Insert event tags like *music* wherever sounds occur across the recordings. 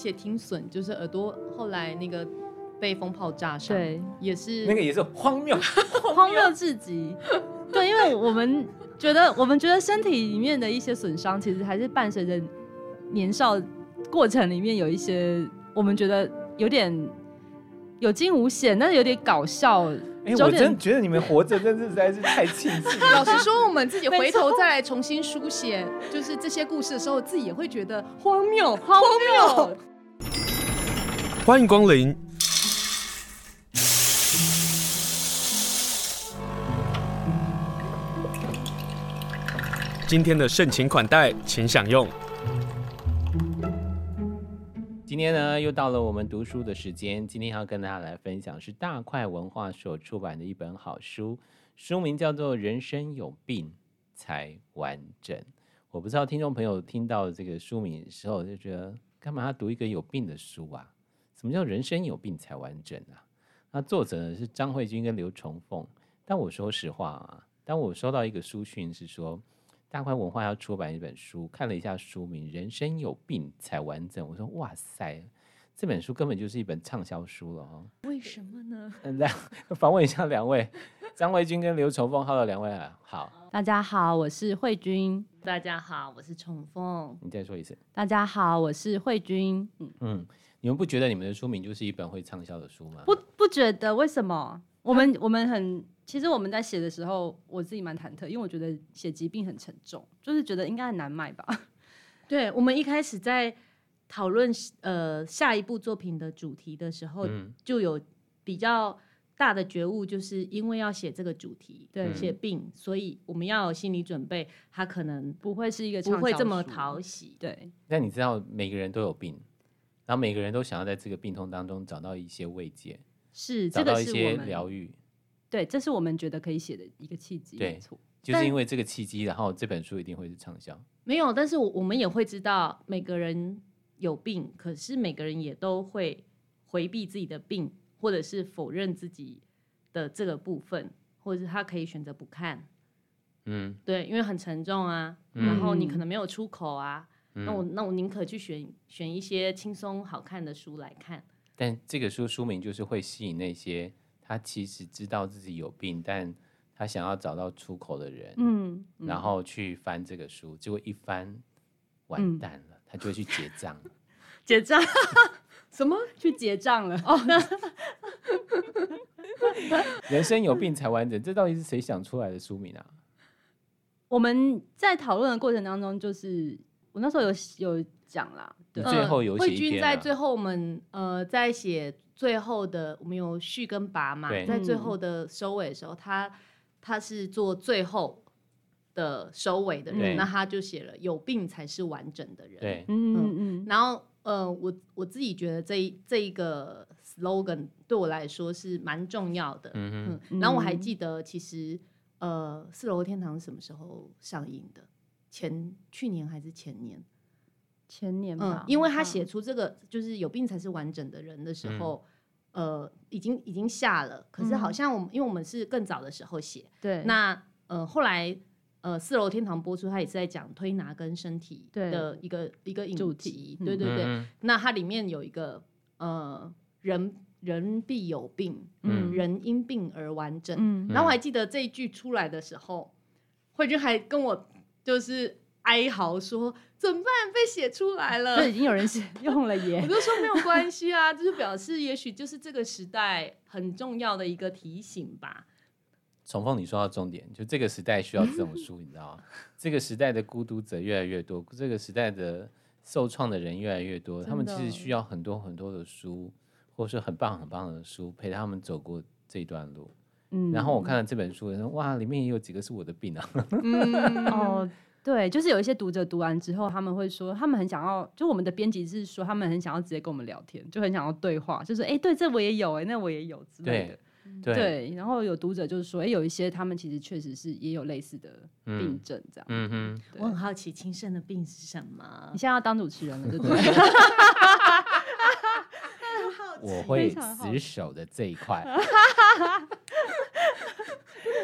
写听损，就是耳朵后来那个被风炮炸伤，对，也是那个也是荒谬，*laughs* 荒谬至极。*laughs* 对，因为我们觉得，我们觉得身体里面的一些损伤，其实还是伴随着年少过程里面有一些，我们觉得有点有惊无险，但是有点搞笑。哎、欸，我真觉得你们活着真是实在是太庆幸。*laughs* 老实说，我们自己回头再来重新书写，就是这些故事的时候，自己也会觉得荒谬，荒谬。欢迎光临。今天的盛情款待，请享用。今天呢，又到了我们读书的时间。今天要跟大家来分享是大块文化所出版的一本好书，书名叫做《人生有病才完整》。我不知道听众朋友听到这个书名的时候，就觉得干嘛要读一个有病的书啊？什么叫人生有病才完整啊？那作者呢是张慧君跟刘崇凤。但我说实话啊，当我收到一个书讯是说。大块文化要出版一本书，看了一下书名《人生有病才完整》，我说哇塞，这本书根本就是一本畅销书了哦。为什么呢？*laughs* 来访问一下两位，张慧君跟刘崇凤，好，两位啊好。大家好，我是慧君。大家好，我是崇凤。你再说一次。大家好，我是慧君。嗯嗯，你们不觉得你们的书名就是一本会畅销的书吗？不不觉得，为什么？我们我们很。其实我们在写的时候，我自己蛮忐忑，因为我觉得写疾病很沉重，就是觉得应该很难卖吧。*laughs* 对，我们一开始在讨论呃下一部作品的主题的时候，嗯、就有比较大的觉悟，就是因为要写这个主题，对，写病，所以我们要有心理准备，它可能不会是一个不会这么讨喜。对。那你知道每个人都有病，然后每个人都想要在这个病痛当中找到一些慰藉，是找到一些疗愈。对，这是我们觉得可以写的一个契机。对，就是因为这个契机，然后这本书一定会是畅销。没有，但是我我们也会知道，每个人有病，可是每个人也都会回避自己的病，或者是否认自己的这个部分，或者是他可以选择不看。嗯，对，因为很沉重啊，嗯、然后你可能没有出口啊，嗯、那我那我宁可去选选一些轻松好看的书来看。但这个书书名就是会吸引那些。他其实知道自己有病，但他想要找到出口的人，嗯，嗯，然后去翻这个书，结果一翻，完蛋了，嗯、他就会去结账，*laughs* 结账 *laughs* 什么？*laughs* 去结账了？哦，人生有病才完整，这到底是谁想出来的书名啊？我们在讨论的过程当中，就是我那时候有有讲啦，对，最后有写一篇、啊。慧君在最后我们呃在写。最后的我们有序跟拔嘛，对在最后的收尾的时候，他他是做最后的收尾的人，那他就写了“有病才是完整的人”。对，嗯嗯嗯。然后呃，我我自己觉得这一这一个 slogan 对我来说是蛮重要的。嗯哼嗯。然后我还记得，其实呃，《四楼天堂》是什么时候上映的？前去年还是前年？前年吧，嗯，因为他写出这个就是有病才是完整的人的时候，嗯、呃，已经已经下了，可是好像我们、嗯、因为我们是更早的时候写，对，那呃后来呃四楼天堂播出，他也是在讲推拿跟身体的一个对一个主题，对对对，嗯、那它里面有一个呃人人必有病，嗯，人因病而完整，嗯，然后我还记得这一句出来的时候，慧君还跟我就是。哀嚎说：“怎么办？被写出来了，就已经有人写 *laughs* 用了耶。”我就说没有关系啊，就是表示也许就是这个时代很重要的一个提醒吧。重凤，你说到重点，就这个时代需要这种书，你知道吗？*laughs* 这个时代的孤独者越来越多，这个时代的受创的人越来越多，他们其实需要很多很多的书，或是很棒很棒的书陪他们走过这段路。嗯，然后我看了这本书，说哇，里面也有几个是我的病啊。*laughs* 嗯哦。对，就是有一些读者读完之后，他们会说，他们很想要，就我们的编辑是说，他们很想要直接跟我们聊天，就很想要对话，就是哎，对，这我也有，哎，那我也有之类的。对，对，然后有读者就是说，哎，有一些他们其实确实是也有类似的病症，这样。嗯哼。我很好奇，轻生的病是什么？你现在要当主持人了，对不对？*laughs* 我会死守的这一块。*laughs*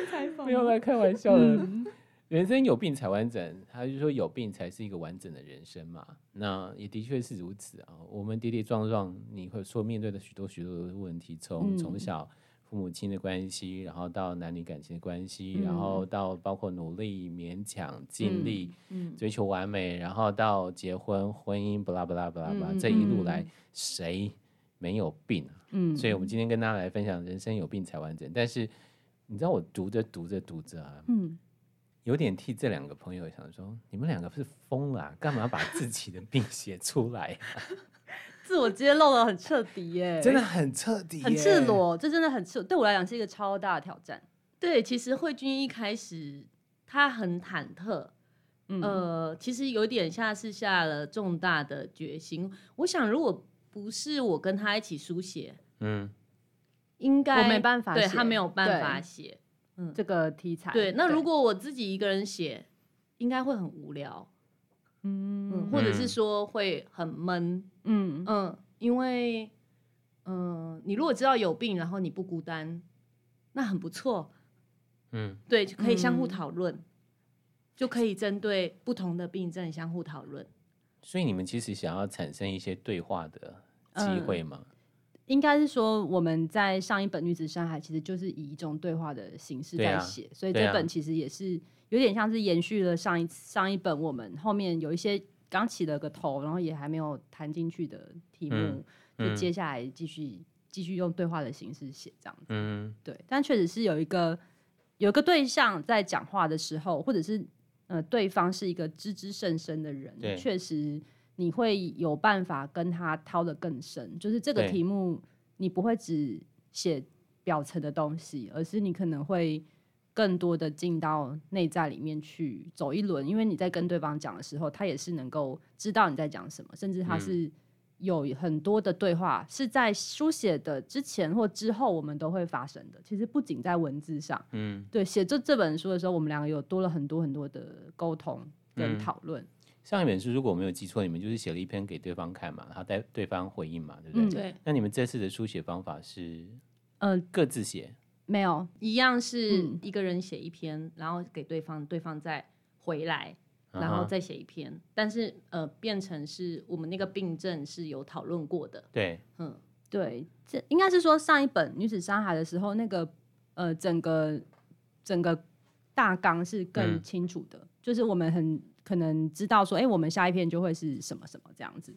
采访。不要来开玩笑了。人生有病才完整，他就说有病才是一个完整的人生嘛。那也的确是如此啊。我们跌跌撞撞，你会说面对的许多许多的问题，从从小父母亲的关系，然后到男女感情的关系，然后到包括努力、勉强、尽力、追求完美，然后到结婚、婚姻，巴拉巴拉巴拉巴拉，这一路来谁没有病啊？嗯，所以我们今天跟大家来分享，人生有病才完整。但是你知道，我读着读着读着啊，嗯。有点替这两个朋友想说，你们两个是疯了，干嘛把自己的病写出来啊？*laughs* 自我揭露的很彻底耶，真的很彻底，很赤裸，这真的很赤。对我来讲是一个超大的挑战。对，其实慧君一开始他很忐忑，嗯、呃，其实有点像是下了重大的决心。我想，如果不是我跟他一起书写，嗯，应该我没办法，对他没有办法写。嗯，这个题材对，那如果我自己一个人写，应该会很无聊，嗯，嗯，或者是说会很闷，嗯嗯，因为，嗯、呃，你如果知道有病，然后你不孤单，那很不错，嗯，对，就可以相互讨论，嗯、就可以针对不同的病症相互讨论。所以你们其实想要产生一些对话的机会吗？嗯应该是说，我们在上一本《女子山海》其实就是以一种对话的形式在写，啊、所以这本其实也是有点像是延续了上一上一本我们后面有一些刚起了个头，然后也还没有谈进去的题目，就接下来继续继续用对话的形式写这样子。嗯，对，但确实是有一个有一个对象在讲话的时候，或者是呃对方是一个知之甚深的人，确实。你会有办法跟他掏的更深，就是这个题目，你不会只写表层的东西，而是你可能会更多的进到内在里面去走一轮，因为你在跟对方讲的时候，他也是能够知道你在讲什么，甚至他是有很多的对话是在书写的之前或之后，我们都会发生的。其实不仅在文字上，嗯，对，写这这本书的时候，我们两个有多了很多很多的沟通跟讨论。嗯上一本书如果我没有记错，你们就是写了一篇给对方看嘛，然后带对方回应嘛，对不对？嗯、对。那你们这次的书写方法是，呃，各自写？没有，一样是一个人写一篇，然后给对方，对方再回来，然后再写一篇。嗯、但是呃，变成是我们那个病症是有讨论过的。对，嗯，对，这应该是说上一本《女子山海》的时候，那个呃，整个整个大纲是更清楚的，嗯、就是我们很。可能知道说，哎、欸，我们下一篇就会是什么什么这样子，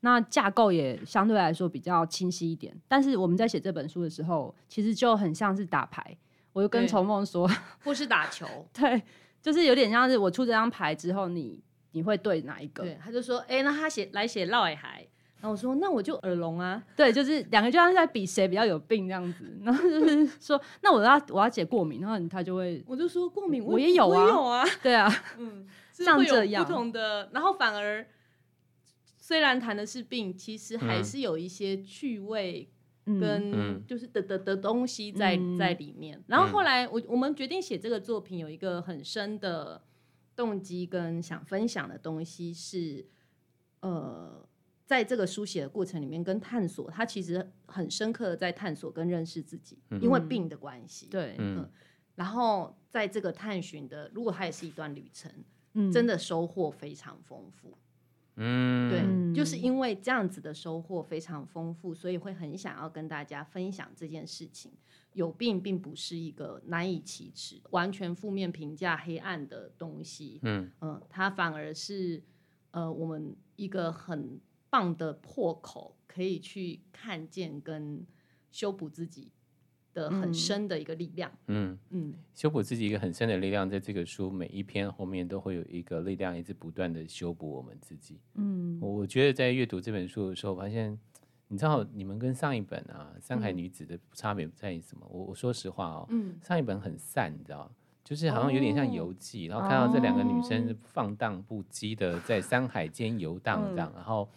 那架构也相对来说比较清晰一点。但是我们在写这本书的时候，其实就很像是打牌。我就跟崇梦说，或是打球，*laughs* 对，就是有点像是我出这张牌之后，你你会对哪一个？对，他就说，哎、欸，那他写来写嫪毐海，然后我说，那我就耳聋啊。对，就是两个就像是在比谁比较有病这样子。然后就是说，那我要我要写过敏，然后他就会，我就说过敏我，我也有啊，有啊，对啊，嗯。像这样。不同的，然后反而虽然谈的是病，其实还是有一些趣味跟就是的的的东西在在里面。然后后来我我们决定写这个作品，有一个很深的动机跟想分享的东西是，呃，在这个书写的过程里面跟探索，他其实很深刻的在探索跟认识自己，因为病的关系，对，嗯，然后在这个探寻的，如果它也是一段旅程。真的收获非常丰富，嗯，对，就是因为这样子的收获非常丰富，所以会很想要跟大家分享这件事情。有病并不是一个难以启齿、完全负面评价、黑暗的东西，嗯嗯、呃，它反而是呃我们一个很棒的破口，可以去看见跟修补自己。的很深的一个力量，嗯。嗯，修补自己一个很深的力量，在这个书每一篇后面都会有一个力量，一直不断的修补我们自己。嗯，我觉得在阅读这本书的时候，发现，你知道，你们跟上一本啊《山海女子》的差别在于什么？我我说实话哦，嗯，上一本很散，你知道，就是好像有点像游记，然后看到这两个女生放荡不羁的在山海间游荡这样，然后。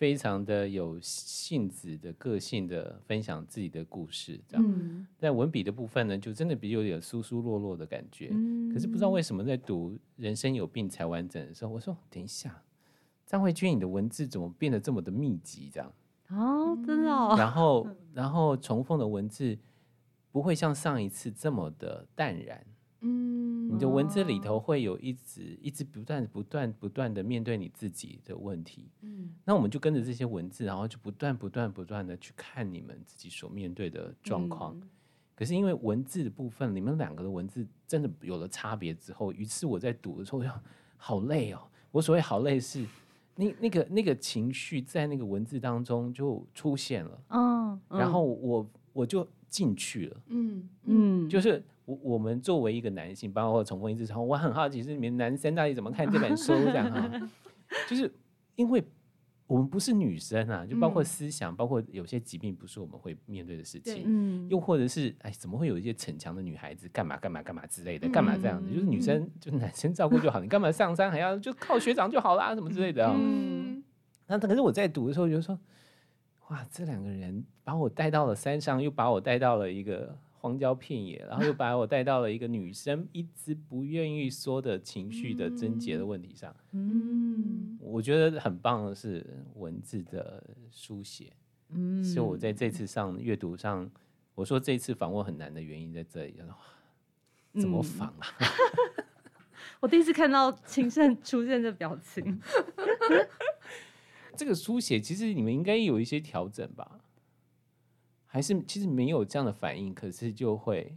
非常的有性子的个性的分享自己的故事，这样。嗯、但文笔的部分呢，就真的比较有点疏疏落落的感觉。嗯、可是不知道为什么在读《人生有病才完整》的时候，我说等一下，张慧君，你的文字怎么变得这么的密集？这样哦，真的、哦。然后，*laughs* 然后重逢的文字不会像上一次这么的淡然。嗯。你的文字里头会有一直一直不断不断不断的面对你自己的问题。嗯，那我们就跟着这些文字，然后就不断不断不断的去看你们自己所面对的状况。嗯、可是因为文字的部分，你们两个的文字真的有了差别之后，于是我在读的时候，好累哦。我所谓好累是，那那个那个情绪在那个文字当中就出现了。嗯，然后我我就进去了。嗯嗯，就是。我我们作为一个男性，包括重复一次之后，我很好奇是你们男生到底怎么看这本书这样哈，*laughs* 就是因为我们不是女生啊，就包括思想，嗯、包括有些疾病不是我们会面对的事情，嗯，又或者是哎，怎么会有一些逞强的女孩子干嘛干嘛干嘛之类的，干嘛这样子？嗯、就是女生就男生照顾就好，你干嘛上山还要就靠学长就好啦，什么之类的啊？嗯，那可是我在读的时候就说，哇，这两个人把我带到了山上，又把我带到了一个。荒郊片野，然后又把我带到了一个女生一直不愿意说的情绪的症结的问题上。嗯，我觉得很棒的是文字的书写。嗯，所以我在这次上阅读上，我说这次访问很难的原因在这里。怎么访啊？嗯、*laughs* 我第一次看到情圣出现的表情。*laughs* 这个书写其实你们应该有一些调整吧？还是其实没有这样的反应，可是就会，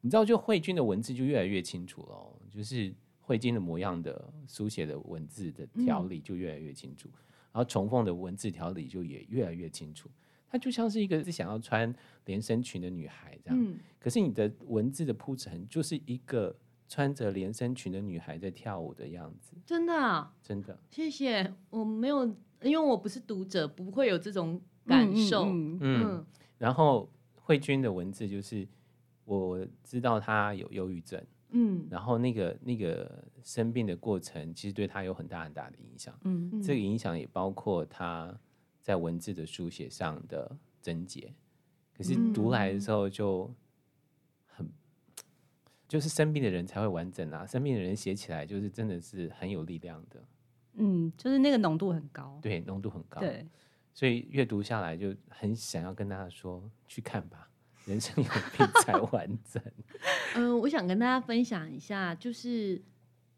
你知道，就慧君的文字就越来越清楚了，就是慧君的模样的书写的文字的条理就越来越清楚，嗯、然后重凤的文字条理就也越来越清楚。她就像是一个是想要穿连身裙的女孩这样，嗯、可是你的文字的铺陈就是一个穿着连身裙的女孩在跳舞的样子。真的啊？真的？谢谢，我没有，因为我不是读者，不会有这种感受。嗯。嗯嗯然后慧君的文字就是，我知道他有忧郁症，嗯，然后那个那个生病的过程，其实对他有很大很大的影响，嗯，这个影响也包括他在文字的书写上的症结，可是读来的时候就很，就是生病的人才会完整啊，生病的人写起来就是真的是很有力量的，嗯，就是那个浓度很高，对，浓度很高，对。所以阅读下来就很想要跟大家说，去看吧，人生有病才 *laughs* 完整。嗯、呃，我想跟大家分享一下，就是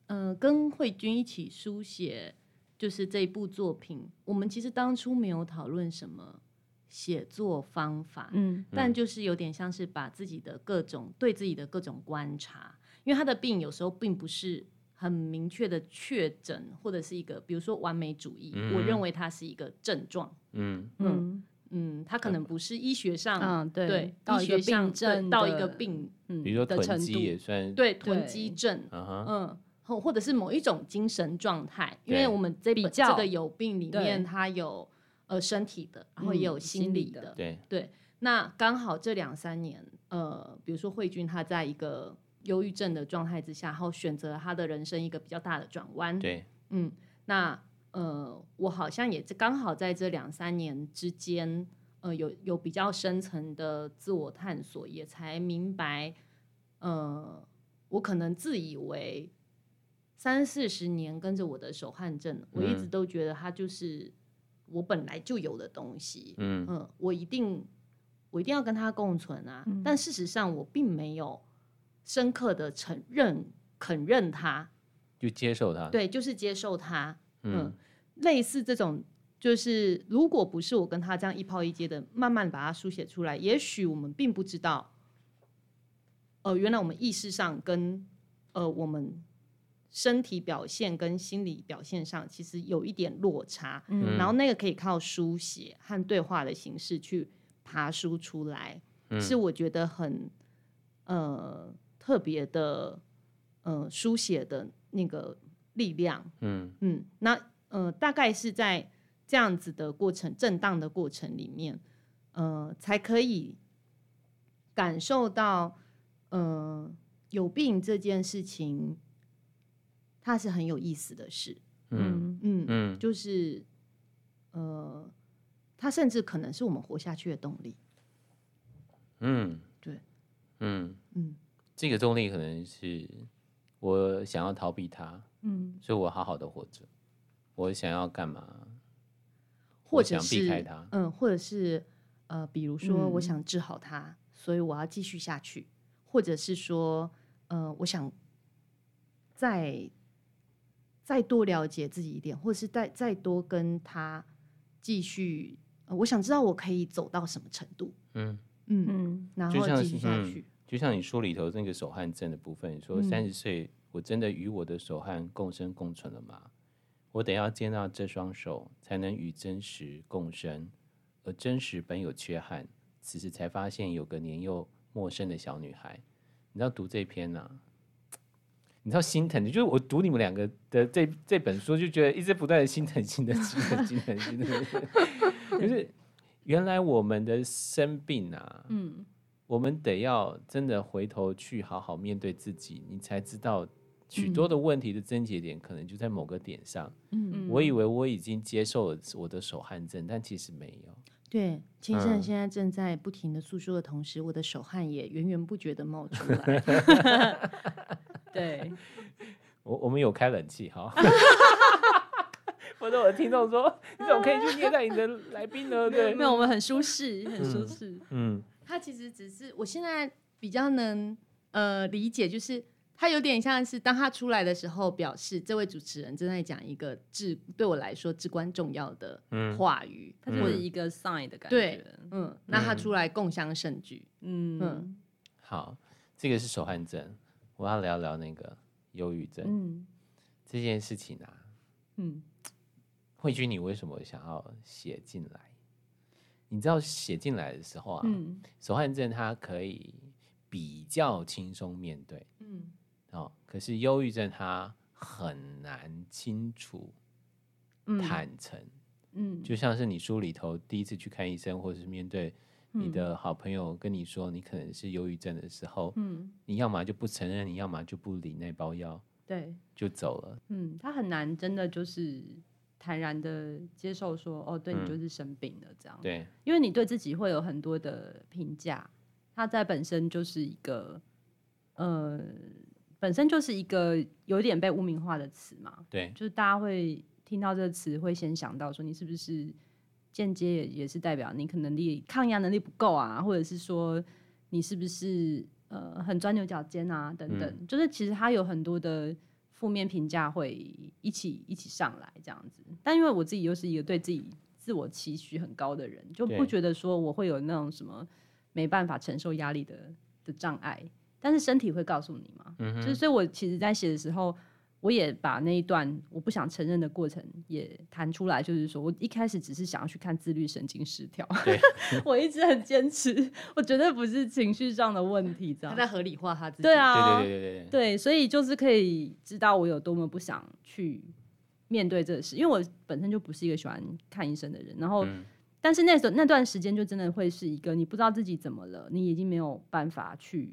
嗯、呃，跟慧君一起书写，就是这一部作品。我们其实当初没有讨论什么写作方法，嗯，但就是有点像是把自己的各种对自己的各种观察，因为他的病有时候并不是。很明确的确诊，或者是一个，比如说完美主义，嗯、我认为它是一个症状。嗯嗯嗯，它可能不是医学上，嗯对，对医学上症到一个病，嗯，比如说囤积也算，对囤积症，嗯，或或者是某一种精神状态，因为我们这本这个有病里面，它有呃身体的，然后也有心理的，对对。那刚好这两三年，呃，比如说慧君他在一个。忧郁症的状态之下，然后选择他的人生一个比较大的转弯。对，嗯，那呃，我好像也刚好在这两三年之间，呃，有有比较深层的自我探索，也才明白，呃，我可能自以为三四十年跟着我的手汗症，我一直都觉得它就是我本来就有的东西。嗯嗯、呃，我一定我一定要跟它共存啊！嗯、但事实上，我并没有。深刻的承认、肯认他，就接受他。对，就是接受他。嗯，嗯，类似这种，就是如果不是我跟他这样一抛一接的，慢慢把它书写出来，也许我们并不知道，呃，原来我们意识上跟呃我们身体表现跟心理表现上其实有一点落差。嗯，然后那个可以靠书写和对话的形式去爬梳出来，嗯，是我觉得很呃。特别的，呃，书写的那个力量，嗯。嗯，那呃，大概是在这样子的过程、震荡的过程里面，呃，才可以感受到，呃，有病这件事情，它是很有意思的事，嗯嗯嗯，就是，呃，它甚至可能是我们活下去的动力，嗯，对，嗯。嗯。这个动力可能是我想要逃避它，嗯，所以我好好的活着。我想要干嘛？或者是避开它，嗯，或者是呃，比如说我想治好它，嗯、所以我要继续下去，或者是说，呃，我想再再多了解自己一点，或者是再再多跟他继续、呃，我想知道我可以走到什么程度。嗯嗯嗯，然后继续下去。就像你书里头那个手汗症的部分，你说三十岁，我真的与我的手汗共生共存了吗？我得要接纳这双手，才能与真实共生。而真实本有缺憾，此时才发现有个年幼陌生的小女孩。你知道读这篇呢、啊？你知道心疼，就是我读你们两个的这这本书，就觉得一直不断的心疼，心疼，心疼，心疼，心疼。*laughs* 就是原来我们的生病啊，嗯。我们得要真的回头去好好面对自己，你才知道许多的问题的症结点可能就在某个点上。嗯，我以为我已经接受了我的手汗症，但其实没有。对，金盛现在正在不停的诉说的同时，嗯、我的手汗也源源不绝的冒出来。*laughs* 对，*laughs* 我我们有开冷气哈。*laughs* 或者我的听众说，你怎么可以去虐待你的来宾呢？对，没有，我们很舒适，很舒适。嗯。嗯他其实只是，我现在比较能呃理解，就是他有点像是当他出来的时候，表示这位主持人正在讲一个至对我来说至关重要的话语，他就是一个 sign 的感觉。对，嗯，那他出来共襄盛举。嗯嗯，好，这个是手汗症，我要聊聊那个忧郁症。嗯，这件事情啊，嗯，慧君，你为什么想要写进来？你知道写进来的时候啊，嗯、手汗症它可以比较轻松面对，嗯，哦，可是忧郁症它很难清楚、坦诚，嗯，就像是你书里头第一次去看医生，或者是面对你的好朋友跟你说你可能是忧郁症的时候，嗯，你要么就不承认，你要么就不理那包药，对，就走了，嗯，他很难真的就是。坦然的接受说，哦，对，你就是生病了，这样。嗯、对，因为你对自己会有很多的评价，它在本身就是一个，呃，本身就是一个有点被污名化的词嘛。对，就是大家会听到这个词，会先想到说你是不是间接也也是代表你可能力抗压能力不够啊，或者是说你是不是呃很钻牛角尖啊等等，嗯、就是其实它有很多的。负面评价会一起一起上来这样子，但因为我自己又是一个对自己自我期许很高的人，就不觉得说我会有那种什么没办法承受压力的的障碍，但是身体会告诉你嘛，就是所以我其实在写的时候。我也把那一段我不想承认的过程也谈出来，就是说我一开始只是想要去看自律神经失调，对 *laughs* 我一直很坚持，我绝对不是情绪上的问题，这样他在合理化他自己，对啊，对对对对对，对，所以就是可以知道我有多么不想去面对这个事，因为我本身就不是一个喜欢看医生的人，然后，嗯、但是那时候那段时间就真的会是一个你不知道自己怎么了，你已经没有办法去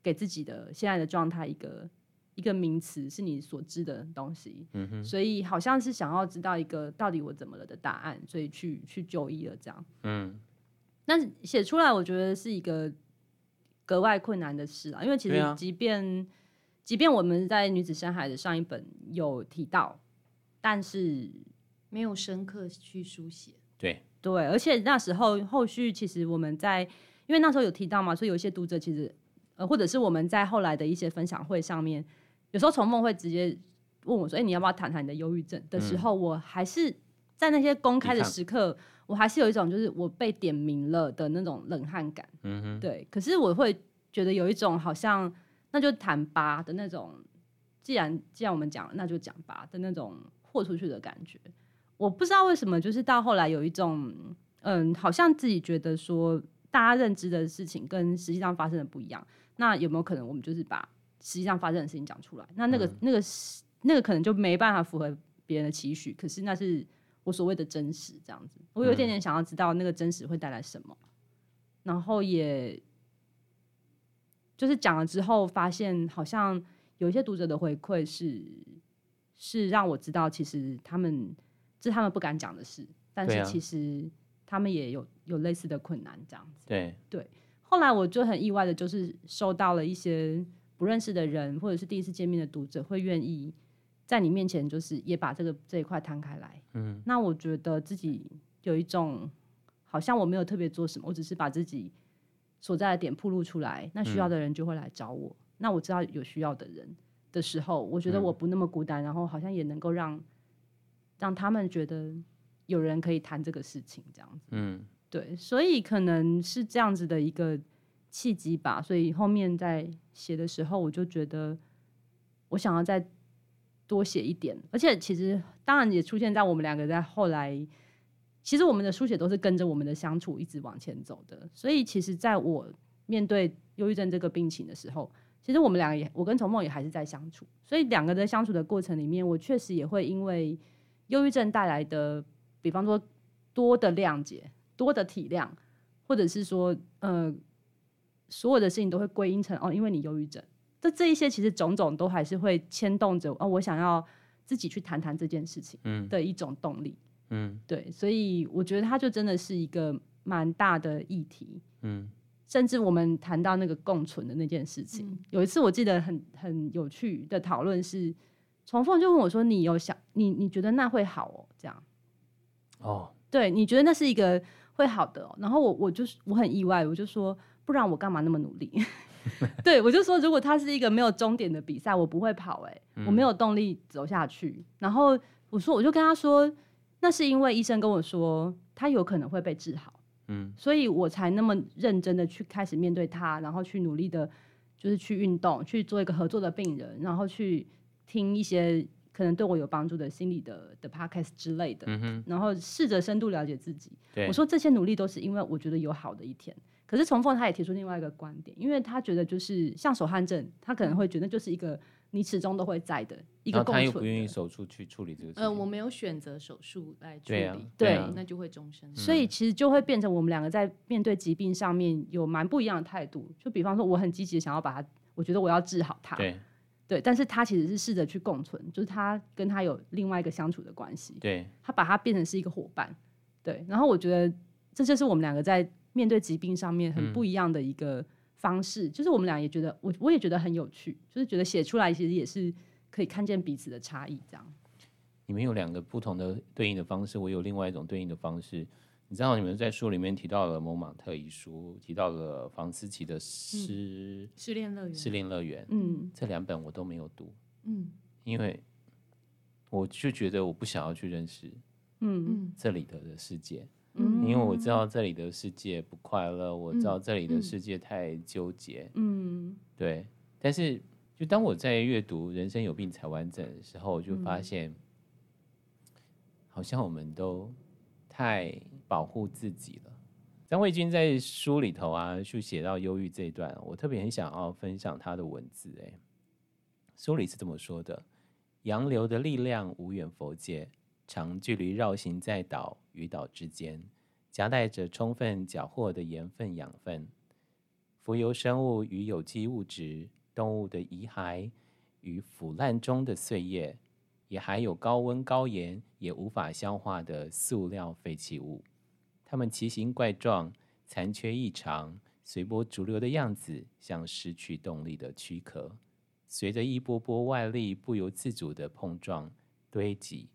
给自己的现在的状态一个。一个名词是你所知的东西，嗯哼，所以好像是想要知道一个到底我怎么了的答案，所以去去就医了这样，嗯，那写出来我觉得是一个格外困难的事啊，因为其实即便、啊、即便我们在女子山海的上一本有提到，但是没有深刻去书写，对。对，而且那时候后续其实我们在因为那时候有提到嘛，所以有一些读者其实呃或者是我们在后来的一些分享会上面。有时候从梦会直接问我说：“哎、欸，你要不要谈谈你的忧郁症？”的时候，嗯、我还是在那些公开的时刻，我还是有一种就是我被点名了的那种冷汗感。嗯哼，对。可是我会觉得有一种好像那就谈吧的那种，既然既然我们讲了，那就讲吧的那种豁出去的感觉。我不知道为什么，就是到后来有一种嗯，好像自己觉得说大家认知的事情跟实际上发生的不一样。那有没有可能我们就是把实际上发生的事情讲出来，那那个、嗯、那个那个可能就没办法符合别人的期许，可是那是我所谓的真实，这样子。我有一点点想要知道那个真实会带来什么，嗯、然后也就是讲了之后，发现好像有一些读者的回馈是是让我知道，其实他们这是他们不敢讲的事，但是其实他们也有有类似的困难，这样子。对对。后来我就很意外的，就是收到了一些。不认识的人，或者是第一次见面的读者，会愿意在你面前，就是也把这个这一块摊开来。嗯，那我觉得自己有一种，好像我没有特别做什么，我只是把自己所在的点铺露出来，那需要的人就会来找我。嗯，那我知道有需要的人，的时候，我觉得我不那么孤单，嗯、然后好像也能够让让他们觉得有人可以谈这个事情，这样子。嗯，对，所以可能是这样子的一个契机吧。所以后面在写的时候，我就觉得我想要再多写一点，而且其实当然也出现在我们两个在后来。其实我们的书写都是跟着我们的相处一直往前走的，所以其实在我面对忧郁症这个病情的时候，其实我们两个也，我跟崇梦也还是在相处，所以两个的相处的过程里面，我确实也会因为忧郁症带来的，比方说多的谅解、多的体谅，或者是说，呃，所有的事情都会归因成哦，因为你忧郁症，这这一些其实种种都还是会牵动着哦，我想要自己去谈谈这件事情的一种动力。嗯，对，所以我觉得它就真的是一个蛮大的议题。嗯，甚至我们谈到那个共存的那件事情，嗯、有一次我记得很很有趣的讨论是，重凤就问我说：“你有想你你觉得那会好哦？”这样，哦，对，你觉得那是一个会好的、哦？然后我我就是我很意外，我就说：“不然我干嘛那么努力？” *laughs* 对，我就说，如果它是一个没有终点的比赛，我不会跑、欸，哎、嗯，我没有动力走下去。然后我说，我就跟他说。那是因为医生跟我说他有可能会被治好，嗯，所以我才那么认真的去开始面对他，然后去努力的，就是去运动，去做一个合作的病人，然后去听一些可能对我有帮助的心理的的 podcast 之类的，然后试着深度了解自己。我说这些努力都是因为我觉得有好的一天。可是重凤他也提出另外一个观点，因为他觉得就是像手汗症，他可能会觉得就是一个。你始终都会在的一个共存。他又不愿意手术去处理这个事情。呃，我没有选择手术来处理，对啊，对，那就会终身。所以其实就会变成我们两个在面对疾病上面有蛮不一样的态度。就比方说，我很积极想要把它，我觉得我要治好它，对，对。但是他其实是试着去共存，就是他跟他有另外一个相处的关系，对。他把他变成是一个伙伴，对。然后我觉得这就是我们两个在面对疾病上面很不一样的一个方式。嗯、就是我们俩也觉得，我我也觉得很有趣，就是觉得写出来其实也是。可以看见彼此的差异，这样。你们有两个不同的对应的方式，我有另外一种对应的方式。你知道，你们在书里面提到了蒙马特遗书，提到了房思琪的失失恋乐园，失恋乐园，嗯，这两本我都没有读，嗯，因为我就觉得我不想要去认识，嗯这里的的世界，嗯，因为我知道这里的世界不快乐，我知道这里的世界太纠结，嗯，对，但是。就当我在阅读《人生有病才完整》的时候，我就发现，嗯、好像我们都太保护自己了。张卫军在书里头啊，就写到忧郁这一段，我特别很想要分享他的文字。哎，书里是这么说的：洋流的力量无远弗届，长距离绕行在岛与岛之间，夹带着充分缴获的盐分、养分、浮游生物与有机物质。动物的遗骸与腐烂中的碎叶，也还有高温高盐也无法消化的塑料废弃物。它们奇形怪状、残缺异常、随波逐流的样子，像失去动力的躯壳，随着一波波外力不由自主的碰撞、堆积，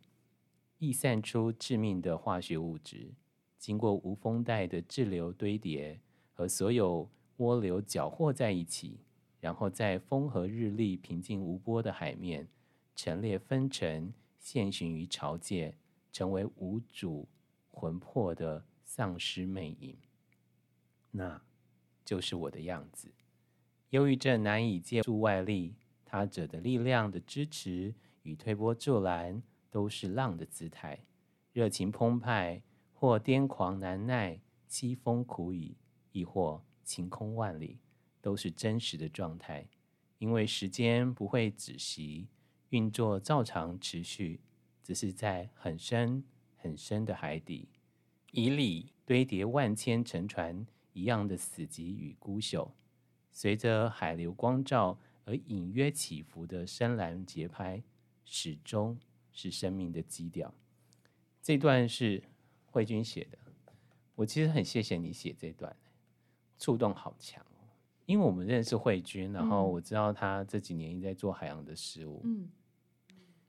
逸散出致命的化学物质，经过无风带的滞留堆叠，和所有涡流搅和在一起。然后在风和日丽、平静无波的海面，陈列分呈，现形于潮界，成为无主魂魄的丧尸魅影。那，就是我的样子。忧郁症难以借助外力，他者的力量的支持与推波助澜，都是浪的姿态，热情澎湃，或癫狂难耐，凄风苦雨，亦或晴空万里。都是真实的状态，因为时间不会止息，运作照常持续，只是在很深很深的海底，以里堆叠万千沉船一样的死寂与孤朽，随着海流光照而隐约起伏的深蓝节拍，始终是生命的基调。这段是慧君写的，我其实很谢谢你写这段，触动好强哦。因为我们认识慧君，然后我知道他这几年一直在做海洋的事物。嗯，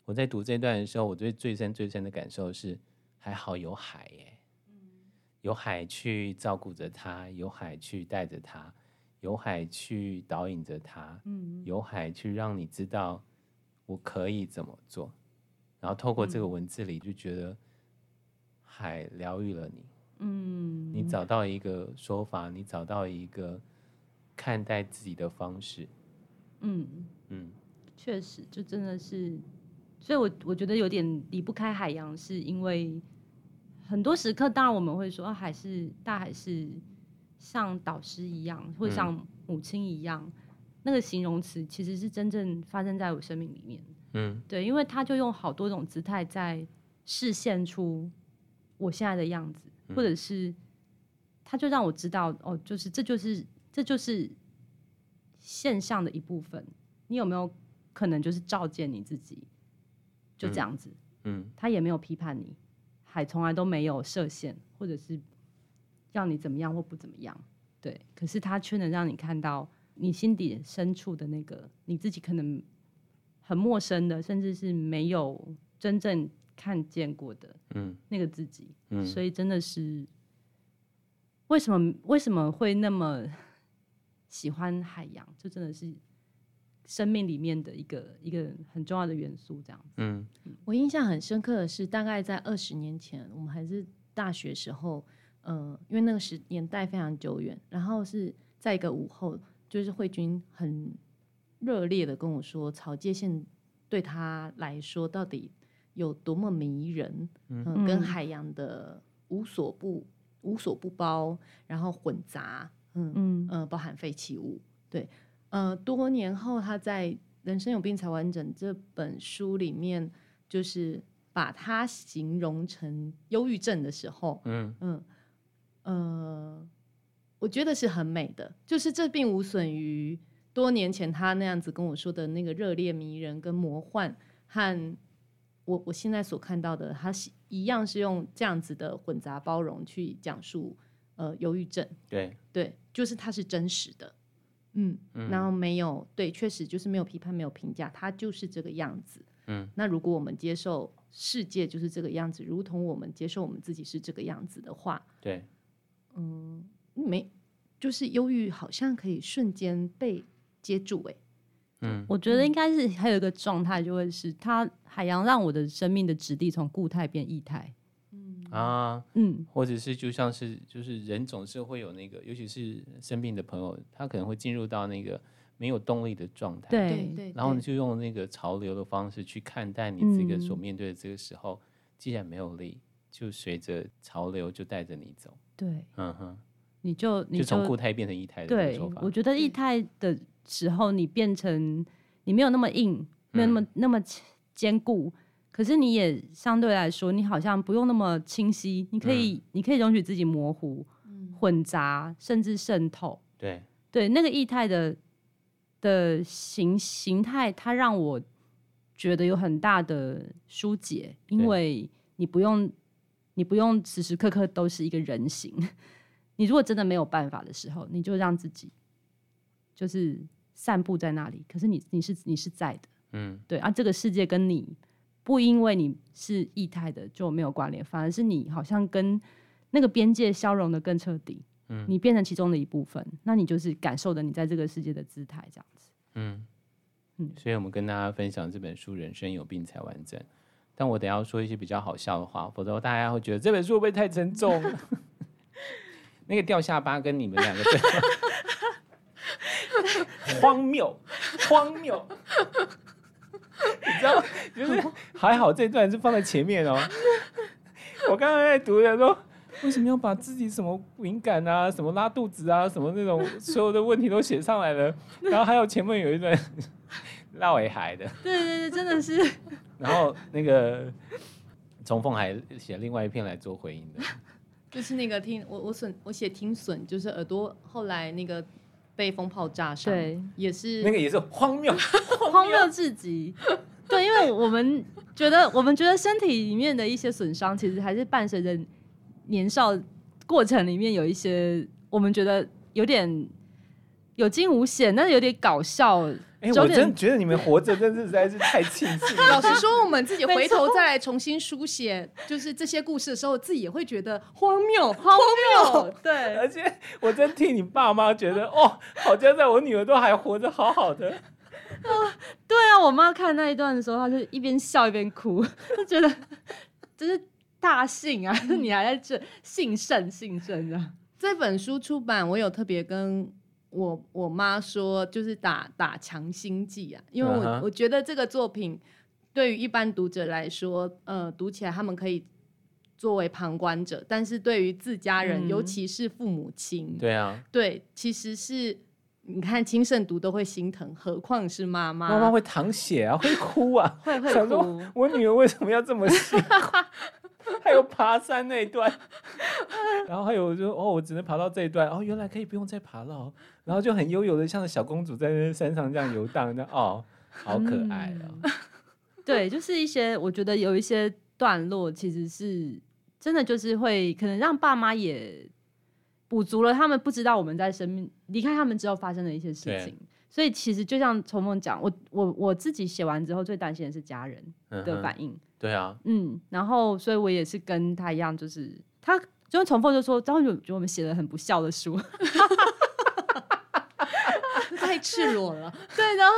我在读这段的时候，我对最深最深的感受是，还好有海耶，有海去照顾着他，有海去带着他，有海去导引着他，嗯，有海去让你知道我可以怎么做？然后透过这个文字里，就觉得海疗愈了你。嗯，你找到一个说法，你找到一个看待自己的方式。嗯嗯，确实，就真的是，所以我我觉得有点离不开海洋，是因为很多时刻，当然我们会说，海是大海是像导师一样，或像母亲一样。嗯那个形容词其实是真正发生在我生命里面，嗯，对，因为他就用好多种姿态在示现出我现在的样子，嗯、或者是他就让我知道，哦，就是这就是这就是现象的一部分。你有没有可能就是照见你自己，就这样子，嗯，嗯他也没有批判你，还从来都没有设限，或者是要你怎么样或不怎么样，对，可是他却能让你看到。你心底深处的那个你自己可能很陌生的，甚至是没有真正看见过的，嗯，那个自己，嗯，所以真的是为什么为什么会那么喜欢海洋？这真的是生命里面的一个一个很重要的元素，这样子。嗯，我印象很深刻的是，大概在二十年前，我们还是大学时候，呃，因为那个时年代非常久远，然后是在一个午后。就是慧君很热烈的跟我说，草界线对他来说到底有多么迷人，嗯，呃、跟海洋的无所不无所不包，然后混杂，嗯嗯。呃，包含废弃物，对，呃，多年后他在《人生有病才完整》这本书里面，就是把它形容成忧郁症的时候，嗯。嗯呃。我觉得是很美的，就是这并无损于多年前他那样子跟我说的那个热烈迷人跟魔幻，和我我现在所看到的，他是一样是用这样子的混杂包容去讲述呃忧郁症，对。对，就是它是真实的，嗯，嗯。然后没有对，确实就是没有批判，没有评价，它就是这个样子，嗯，那如果我们接受世界就是这个样子，如同我们接受我们自己是这个样子的话，对，嗯。没，就是忧郁，好像可以瞬间被接住哎。嗯，我觉得应该是还有一个状态，就会是它海洋让我的生命的质地从固态变液态。嗯啊，嗯，或者是就像是就是人总是会有那个，尤其是生病的朋友，他可能会进入到那个没有动力的状态。对对。然后你就用那个潮流的方式去看待你这个所面对的这个时候，嗯、既然没有力，就随着潮流就带着你走。对，嗯哼。你就你就从固态变成液态的对，我觉得液态的时候，你变成你没有那么硬，没有那么、嗯、那么坚固，可是你也相对来说，你好像不用那么清晰，你可以、嗯、你可以容许自己模糊、嗯、混杂，甚至渗透。对。对，那个液态的的形形态，它让我觉得有很大的疏解，因为你不用你不用时时刻刻都是一个人形。*laughs* 你如果真的没有办法的时候，你就让自己就是散布在那里。可是你你是你是在的，嗯，对啊，这个世界跟你不因为你是异态的就没有关联，反而是你好像跟那个边界消融的更彻底，嗯，你变成其中的一部分，那你就是感受的你在这个世界的姿态，这样子，嗯嗯。所以我们跟大家分享这本书《人生有病才完整》，但我等下要说一些比较好笑的话，否则大家会觉得这本书会不会太沉重？*laughs* 那个掉下巴跟你们两个对 *laughs* 荒谬，荒谬，你知道，就是还好这段是放在前面哦。我刚刚在读的时候，为什么要把自己什么敏感啊、什么拉肚子啊、什么那种所有的问题都写上来了？然后还有前面有一段绕尾海的，对对对，真的是。然后那个重凤还写另外一篇来做回应的。就是那个听我我损我写听损，就是耳朵后来那个被风炮炸伤，对，也是那个也是荒谬，荒谬至极。对，因为我们觉得我们觉得身体里面的一些损伤，其实还是伴随着年少过程里面有一些我们觉得有点有惊无险，但是有点搞笑。哎、欸，我真觉得你们活着真是实在是太庆幸了。*laughs* 老实说，我们自己回头再来重新书写，就是这些故事的时候，自己也会觉得荒谬，荒谬。对，而且我真替你爸妈觉得，哦，好像在我女儿都还活着好好的。啊，对啊，我妈看那一段的时候，她就一边笑一边哭，就觉得这是大幸啊！你还在这幸甚幸甚啊！这本书出版，我有特别跟我我妈说，就是打打强心剂啊，因为我、uh huh. 我觉得这个作品对于一般读者来说，呃，读起来他们可以。作为旁观者，但是对于自家人，嗯、尤其是父母亲，对啊，对，其实是你看亲生读都会心疼，何况是妈妈，妈妈会淌血啊，会哭啊，会会哭。我女儿为什么要这么辛苦？*laughs* 还有爬山那一段，*laughs* 然后还有就哦，我只能爬到这一段，哦，原来可以不用再爬了，哦，然后就很悠游的，像小公主在那山上这样游荡，那哦，好可爱哦。嗯、对，就是一些我觉得有一些段落其实是。真的就是会可能让爸妈也补足了他们不知道我们在生命离开他们之后发生的一些事情，所以其实就像从梦讲，我我我自己写完之后最担心的是家人的反应。对啊，嗯，然后所以我也是跟他一样，就是他就是重复就说，张宇觉得我们写了很不孝的书。*laughs* 太赤裸了，对，然后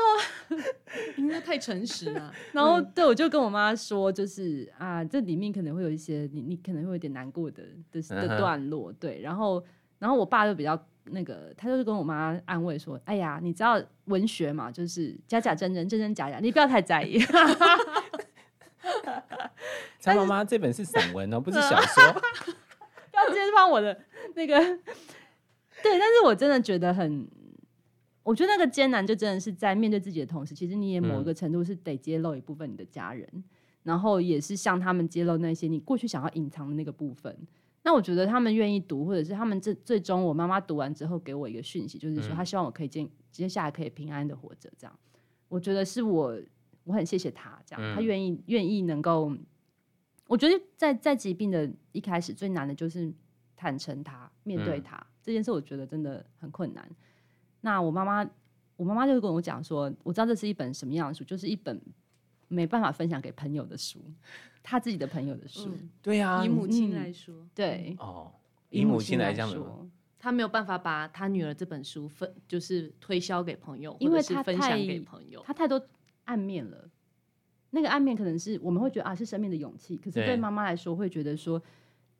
*laughs* 应该太诚实了，*laughs* 然后对，我就跟我妈说，就是啊，这里面可能会有一些你你可能会有点难过的的的段落，对，然后然后我爸就比较那个，他就是跟我妈安慰说，哎呀，你知道文学嘛，就是假假真真，真真假假，你不要太在意。*laughs* 张妈妈这本是散文哦，*laughs* 不是小说，*laughs* 要直接放我的那个，对，但是我真的觉得很。我觉得那个艰难就真的是在面对自己的同时，其实你也某一个程度是得揭露一部分你的家人，嗯、然后也是向他们揭露那些你过去想要隐藏的那个部分。那我觉得他们愿意读，或者是他们这最终我妈妈读完之后给我一个讯息，就是说她希望我可以接接下来可以平安的活着。这样，我觉得是我我很谢谢他，这样他愿意愿意能够。我觉得在在疾病的一开始最难的就是坦诚他面对他、嗯、这件事，我觉得真的很困难。那我妈妈，我妈妈就跟我讲说，我知道这是一本什么样的书，就是一本没办法分享给朋友的书，他自己的朋友的书。嗯、对呀、啊，以母亲来说，嗯、对哦，以母亲来讲，她没有办法把他女儿这本书分，就是推销给朋友，因为他分享给朋友，他太多暗面了。那个暗面可能是我们会觉得啊，是生命的勇气，可是对妈妈来说，会觉得说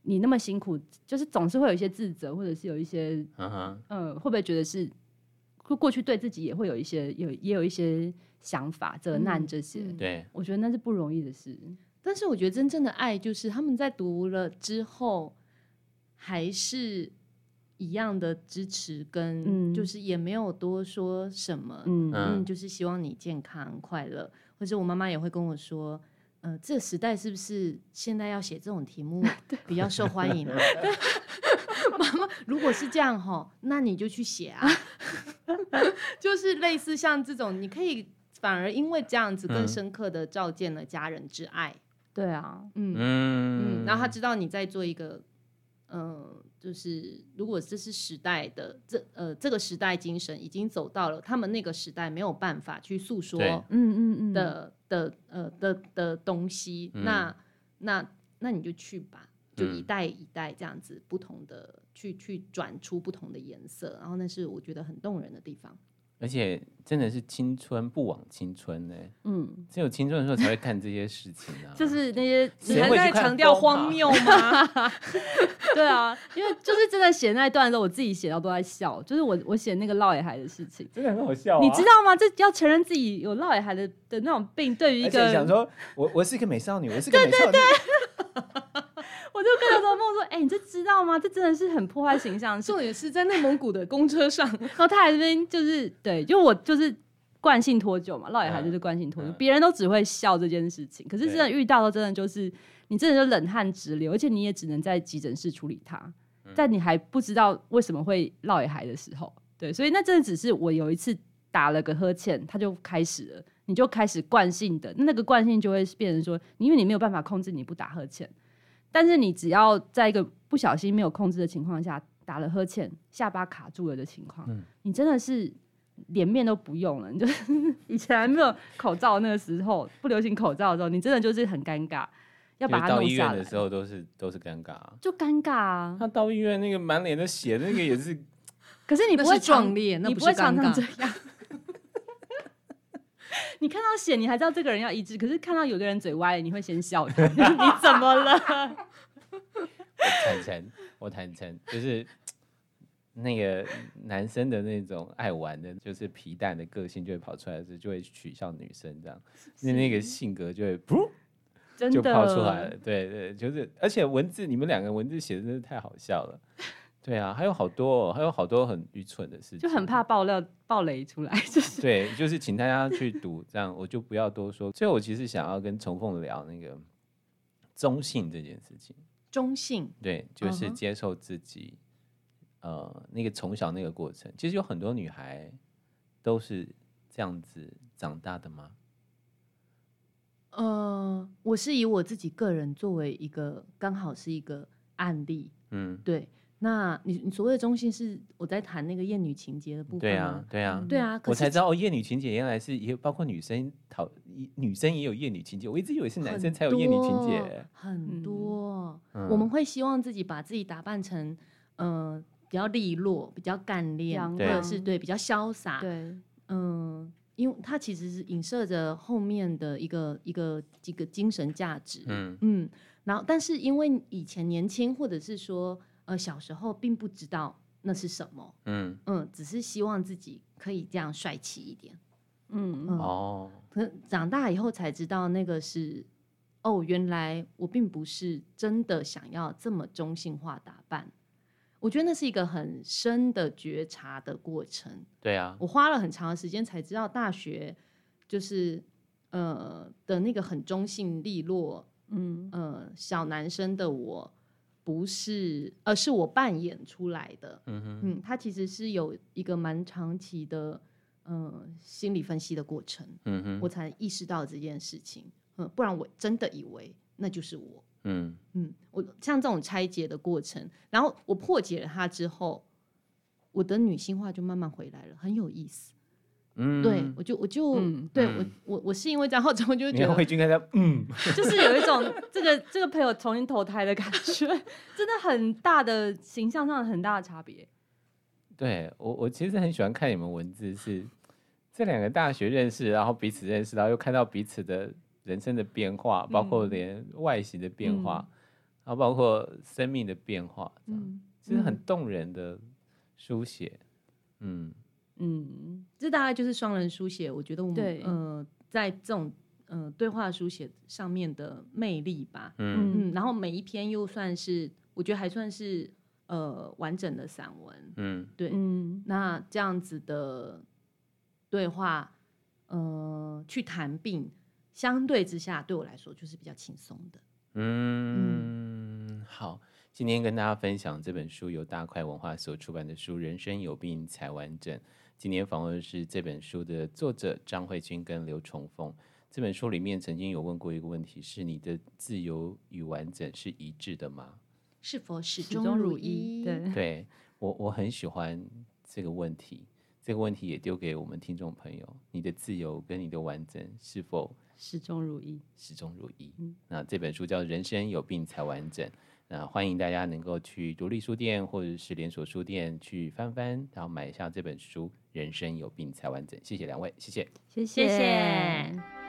你那么辛苦，就是总是会有一些自责，或者是有一些，嗯会不会觉得是？过去对自己也会有一些有也有一些想法责难这些，嗯、对，我觉得那是不容易的事。但是我觉得真正的爱就是他们在读了之后，还是一样的支持，跟就是也没有多说什么，嗯，嗯，就是希望你健康快乐。或者我妈妈也会跟我说，呃，这个时代是不是现在要写这种题目 *laughs* 比较受欢迎啊？*laughs* 妈妈，如果是这样哈，那你就去写啊。*laughs* 就是类似像这种，你可以反而因为这样子更深刻的照见了家人之爱。对啊，嗯嗯嗯，然后他知道你在做一个，呃，就是如果这是时代的这呃这个时代精神已经走到了他们那个时代没有办法去诉说，嗯嗯嗯的的呃的的东西，那那那你就去吧。就一代一代这样子不同的去去转出不同的颜色，然后那是我觉得很动人的地方。而且真的是青春不枉青春呢。嗯，只有青春的时候才会看这些事情啊。*laughs* 就是那些你还在强调荒谬吗？*laughs* 对啊，因为就是真的写那一段的时候，我自己写到都在笑。就是我我写那个落野孩的事情，真的很好笑啊。你知道吗？这要承认自己有落野孩的的那种病，对于一个想说我我是一个美少女，我是个美少女。对对对我就跟他说梦说，哎、欸，你这知道吗？这真的是很破坏形象。重点是在内蒙古的公车上，*laughs* 然后他还这边就是对，就我就是惯性脱臼嘛，落野还就是惯性脱臼，别、嗯、人都只会笑这件事情，可是真的遇到了，真的就是你真的就冷汗直流，而且你也只能在急诊室处理它，在你还不知道为什么会落野孩的时候，对，所以那真的只是我有一次打了个呵欠，他就开始了，你就开始惯性的那个惯性就会变成说，因为你没有办法控制你不打呵欠。但是你只要在一个不小心没有控制的情况下打了呵欠，下巴卡住了的情况，嗯、你真的是脸面都不用了。你就以前还没有口罩那个时候，不流行口罩的时候，你真的就是很尴尬，要把它弄下来。到医院的时候都是都是尴尬，就尴尬啊。他到医院那个满脸的血，那个也是。可是你不会壮烈，你不会常常这样。*laughs* 你看到血，你还知道这个人要医治，可是看到有个人嘴歪了，你会先笑他。*laughs* 你怎么了？我坦诚，我坦诚，就是那个男生的那种爱玩的，就是皮蛋的个性就会跑出来的时候，就会取笑女生这样，那那个性格就会噗，就跑出来了。对对，就是，而且文字，你们两个文字写的真是太好笑了。对啊，还有好多、哦，还有好多很愚蠢的事情，就很怕爆料、爆雷出来，就是对，就是请大家去读，这样我就不要多说。所以我其实想要跟重凤聊那个中性这件事情。中性，对，就是接受自己，嗯、呃，那个从小那个过程，其实有很多女孩都是这样子长大的吗？呃，我是以我自己个人作为一个刚好是一个案例，嗯，对。那你你所谓的中性是我在谈那个厌女情节的部分，对啊，对啊，对啊，我才知道哦，厌女情节原来是也包括女生讨女生也有厌女情节，我一直以为是男生才有厌女情节，很多，我们会希望自己把自己打扮成呃比较利落、比较干练，或者是对比较潇洒，对，嗯，因为它其实是影射着后面的一个一个一个精神价值，嗯。嗯，然后但是因为以前年轻，或者是说。呃，小时候并不知道那是什么，嗯。嗯，只是希望自己可以这样帅气一点，嗯嗯哦，可长大以后才知道那个是，哦，原来我并不是真的想要这么中性化打扮，我觉得那是一个很深的觉察的过程。对啊，我花了很长的时间才知道大学就是呃的那个很中性利落，嗯。呃小男生的我。不是，而是我扮演出来的。嗯哼，嗯，他其实是有一个蛮长期的，呃，心理分析的过程。嗯哼，我才意识到这件事情。嗯，不然我真的以为那就是我。嗯嗯，我像这种拆解的过程，然后我破解了它之后，我的女性化就慢慢回来了，很有意思。嗯，对，我就我就、嗯、对我我我是因为这样，后之后就觉得慧君在嗯，*laughs* 就是有一种这个这个朋友重新投胎的感觉，真的很大的形象上很大的差别。对我我其实很喜欢看你们文字，是这两个大学认识，然后彼此认识，然后又看到彼此的人生的变化，包括连外形的变化，嗯、然后包括生命的变化，嗯，其实很动人的书写，嗯。嗯，这大概就是双人书写。我觉得我们对呃，在这种呃对话书写上面的魅力吧。嗯嗯，然后每一篇又算是，我觉得还算是呃完整的散文。嗯，对。嗯，那这样子的对话，呃，去谈病，相对之下对我来说就是比较轻松的。嗯，嗯好，今天跟大家分享这本书，由大块文化所出版的书《人生有病才完整》。今天访问的是这本书的作者张慧君跟刘崇凤。这本书里面曾经有问过一个问题：是你的自由与完整是一致的吗？是否始终如一？对，对我我很喜欢这个问题。这个问题也丢给我们听众朋友：你的自由跟你的完整是否始终如一？始终如一。嗯，那这本书叫《人生有病才完整》。那欢迎大家能够去独立书店或者是连锁书店去翻翻，然后买一下这本书《人生有病才完整》。谢谢两位，谢谢，谢谢。谢谢。